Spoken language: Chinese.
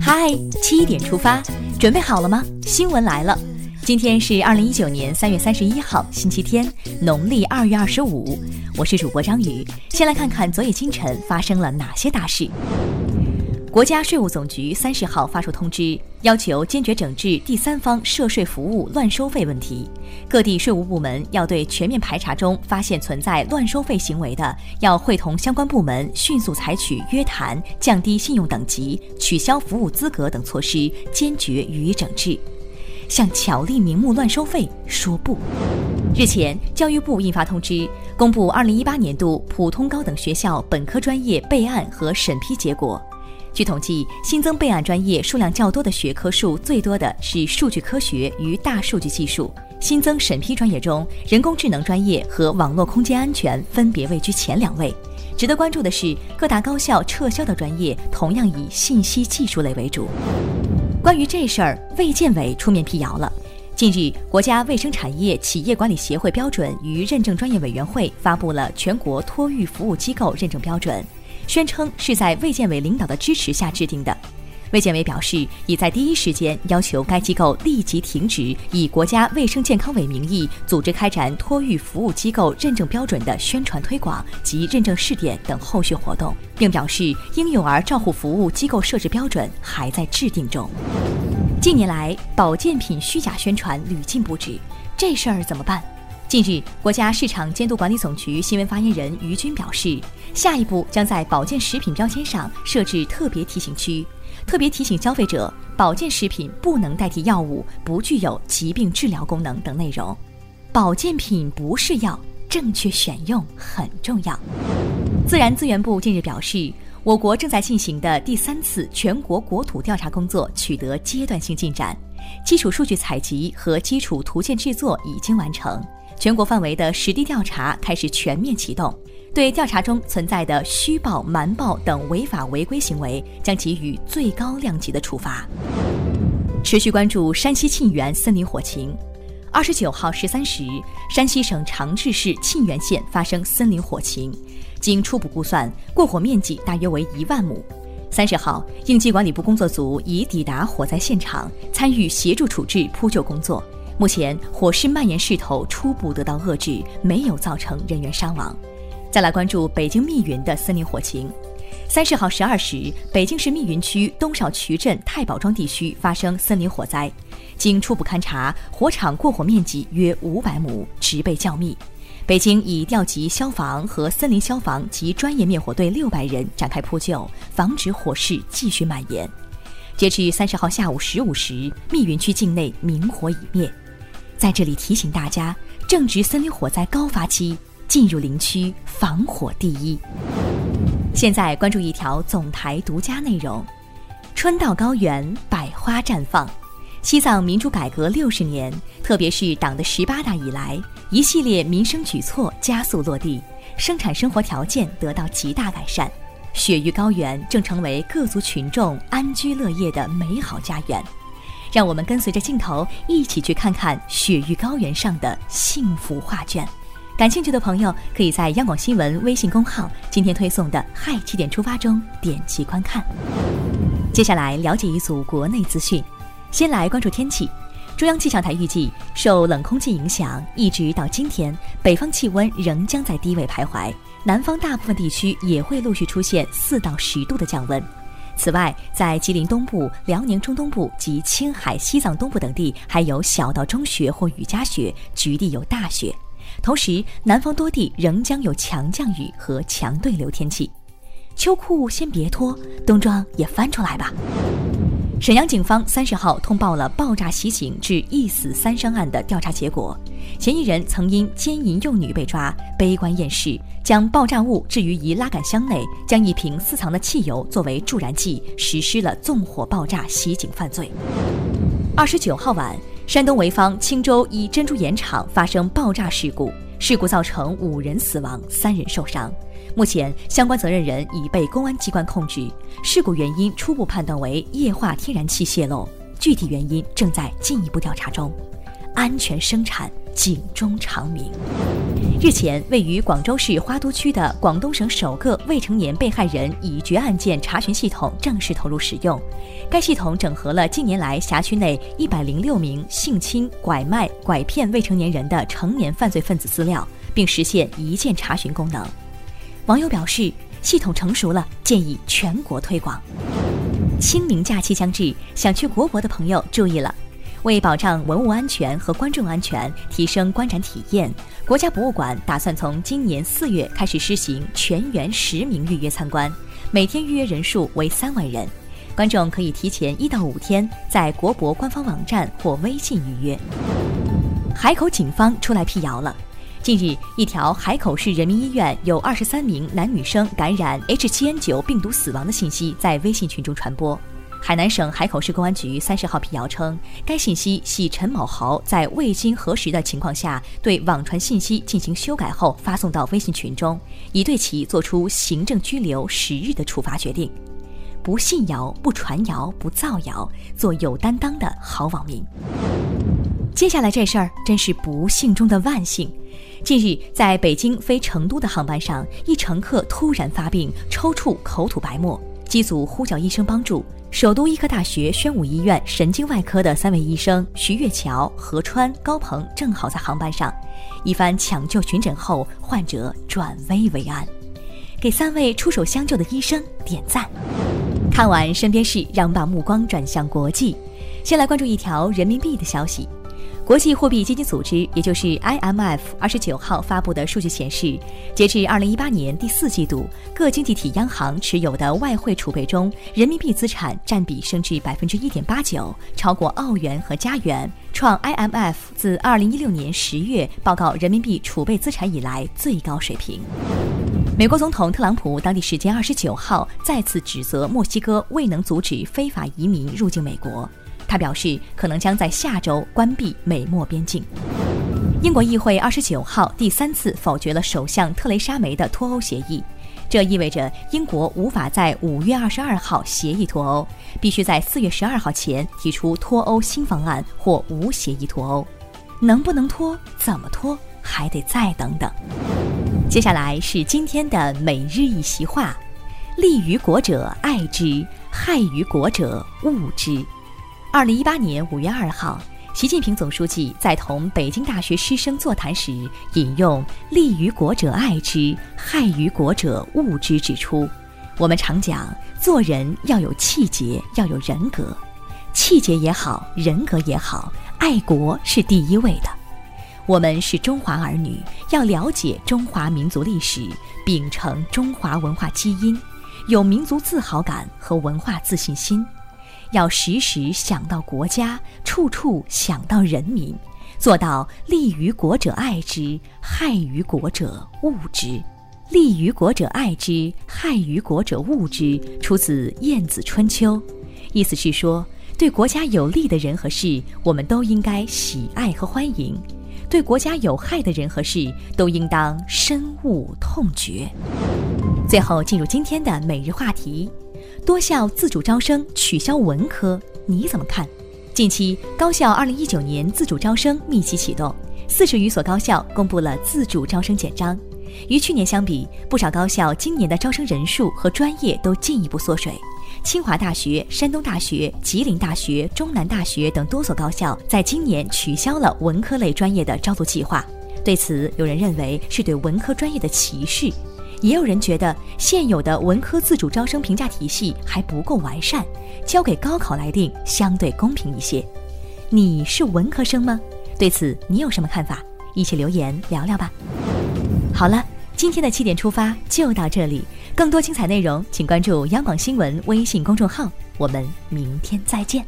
嗨，七点出发，准备好了吗？新闻来了，今天是二零一九年三月三十一号，星期天，农历二月二十五。我是主播张宇，先来看看昨夜今晨发生了哪些大事。国家税务总局三十号发出通知，要求坚决整治第三方涉税服务乱收费问题。各地税务部门要对全面排查中发现存在乱收费行为的，要会同相关部门迅速采取约谈、降低信用等级、取消服务资格等措施，坚决予以整治。向巧立名目乱收费说不。日前，教育部印发通知，公布二零一八年度普通高等学校本科专业备案和审批结果。据统计，新增备案专业数量较多的学科数最多的是数据科学与大数据技术。新增审批专业中，人工智能专业和网络空间安全分别位居前两位。值得关注的是，各大高校撤销的专业同样以信息技术类为主。关于这事儿，卫健委出面辟谣了。近日，国家卫生产业企业管理协会标准与认证专业委员会发布了全国托育服务机构认证标准。宣称是在卫健委领导的支持下制定的。卫健委表示，已在第一时间要求该机构立即停止以国家卫生健康委名义组织开展托育服务机构认证标准的宣传推广及认证试点等后续活动，并表示婴幼儿照护服务机构设置标准还在制定中。近年来，保健品虚假宣传屡禁不止，这事儿怎么办？近日，国家市场监督管理总局新闻发言人于军表示，下一步将在保健食品标签上设置特别提醒区，特别提醒消费者保健食品不能代替药物，不具有疾病治疗功能等内容。保健品不是药，正确选用很重要。自然资源部近日表示，我国正在进行的第三次全国国土调查工作取得阶段性进展，基础数据采集和基础图鉴制作已经完成。全国范围的实地调查开始全面启动，对调查中存在的虚报、瞒报等违法违规行为，将给予最高量级的处罚。持续关注山西沁源森林火情。二十九号十三时，山西省长治市沁源县发生森林火情，经初步估算，过火面积大约为一万亩。三十号，应急管理部工作组已抵达火灾现场，参与协助处置扑救工作。目前火势蔓延势头初步得到遏制，没有造成人员伤亡。再来关注北京密云的森林火情。三十号十二时，北京市密云区东少渠镇太保庄地区发生森林火灾。经初步勘查，火场过火面积约五百亩，植被较密。北京已调集消防和森林消防及专业灭火队六百人展开扑救，防止火势继续蔓延。截至三十号下午十五时，密云区境内明火已灭。在这里提醒大家，正值森林火灾高发期，进入林区防火第一。现在关注一条总台独家内容：春到高原，百花绽放。西藏民主改革六十年，特别是党的十八大以来，一系列民生举措加速落地，生产生活条件得到极大改善，雪域高原正成为各族群众安居乐业的美好家园。让我们跟随着镜头一起去看看雪域高原上的幸福画卷。感兴趣的朋友可以在央广新闻微信公号今天推送的“嗨七点出发”中点击观看。接下来了解一组国内资讯。先来关注天气。中央气象台预计，受冷空气影响，一直到今天，北方气温仍将在低位徘徊，南方大部分地区也会陆续出现四到十度的降温。此外，在吉林东部、辽宁中东部及青海、西藏东部等地，还有小到中雪或雨夹雪，局地有大雪。同时，南方多地仍将有强降雨和强对流天气。秋裤先别脱，冬装也翻出来吧。沈阳警方三十号通报了爆炸袭警致一死三伤案的调查结果，嫌疑人曾因奸淫幼女被抓，悲观厌世，将爆炸物置于一拉杆箱内，将一瓶私藏的汽油作为助燃剂，实施了纵火爆炸袭警犯罪。二十九号晚，山东潍坊青州一珍珠盐厂发生爆炸事故，事故造成五人死亡，三人受伤。目前，相关责任人已被公安机关控制。事故原因初步判断为液化天然气泄漏，具体原因正在进一步调查中。安全生产，警钟长鸣。日前，位于广州市花都区的广东省首个未成年被害人已决案件查询系统正式投入使用。该系统整合了近年来辖区内一百零六名性侵、拐卖、拐骗未成年人的成年犯罪分子资料，并实现一键查询功能。网友表示，系统成熟了，建议全国推广。清明假期将至，想去国博的朋友注意了。为保障文物安全和观众安全，提升观展体验，国家博物馆打算从今年四月开始施行全员实名预约参观，每天预约人数为三万人。观众可以提前一到五天在国博官方网站或微信预约。海口警方出来辟谣了，近日，一条海口市人民医院有二十三名男女生感染 H7N9 病毒死亡的信息在微信群中传播。海南省海口市公安局三十号辟谣称，该信息系陈某豪在未经核实的情况下对网传信息进行修改后发送到微信群中，已对其作出行政拘留十日的处罚决定。不信谣、不传谣、不造谣，做有担当的好网民。接下来这事儿真是不幸中的万幸。近日，在北京飞成都的航班上，一乘客突然发病，抽搐、口吐白沫，机组呼叫医生帮助。首都医科大学宣武医院神经外科的三位医生徐月桥、何川、高鹏正好在航班上，一番抢救巡诊后，患者转危为安，给三位出手相救的医生点赞。看完身边事，让我们把目光转向国际，先来关注一条人民币的消息。国际货币基金组织，也就是 IMF，二十九号发布的数据显示，截至二零一八年第四季度，各经济体央行持有的外汇储备中，人民币资产占比升至百分之一点八九，超过澳元和加元，创 IMF 自二零一六年十月报告人民币储备资产以来最高水平。美国总统特朗普当地时间二十九号再次指责墨西哥未能阻止非法移民入境美国。他表示，可能将在下周关闭美墨边境。英国议会二十九号第三次否决了首相特蕾莎梅的脱欧协议，这意味着英国无法在五月二十二号协议脱欧，必须在四月十二号前提出脱欧新方案或无协议脱欧。能不能脱？怎么脱？还得再等等。接下来是今天的每日一席话：利于国者爱之，害于国者恶之。二零一八年五月二号，习近平总书记在同北京大学师生座谈时引用“利于国者爱之，害于国者恶之”，指出，我们常讲做人要有气节，要有人格，气节也好，人格也好，爱国是第一位的。我们是中华儿女，要了解中华民族历史，秉承中华文化基因，有民族自豪感和文化自信心。要时时想到国家，处处想到人民，做到利于国者爱之，害于国者恶之。利于国者爱之，害于国者恶之，出自《晏子春秋》，意思是说，对国家有利的人和事，我们都应该喜爱和欢迎；对国家有害的人和事，都应当深恶痛绝。最后进入今天的每日话题。多校自主招生取消文科，你怎么看？近期高校2019年自主招生密集启动，四十余所高校公布了自主招生简章。与去年相比，不少高校今年的招生人数和专业都进一步缩水。清华大学、山东大学、吉林大学、中南大学等多所高校在今年取消了文科类专业的招录计划。对此，有人认为是对文科专业的歧视。也有人觉得现有的文科自主招生评价体系还不够完善，交给高考来定相对公平一些。你是文科生吗？对此你有什么看法？一起留言聊聊吧。好了，今天的七点出发就到这里，更多精彩内容请关注央广新闻微信公众号，我们明天再见。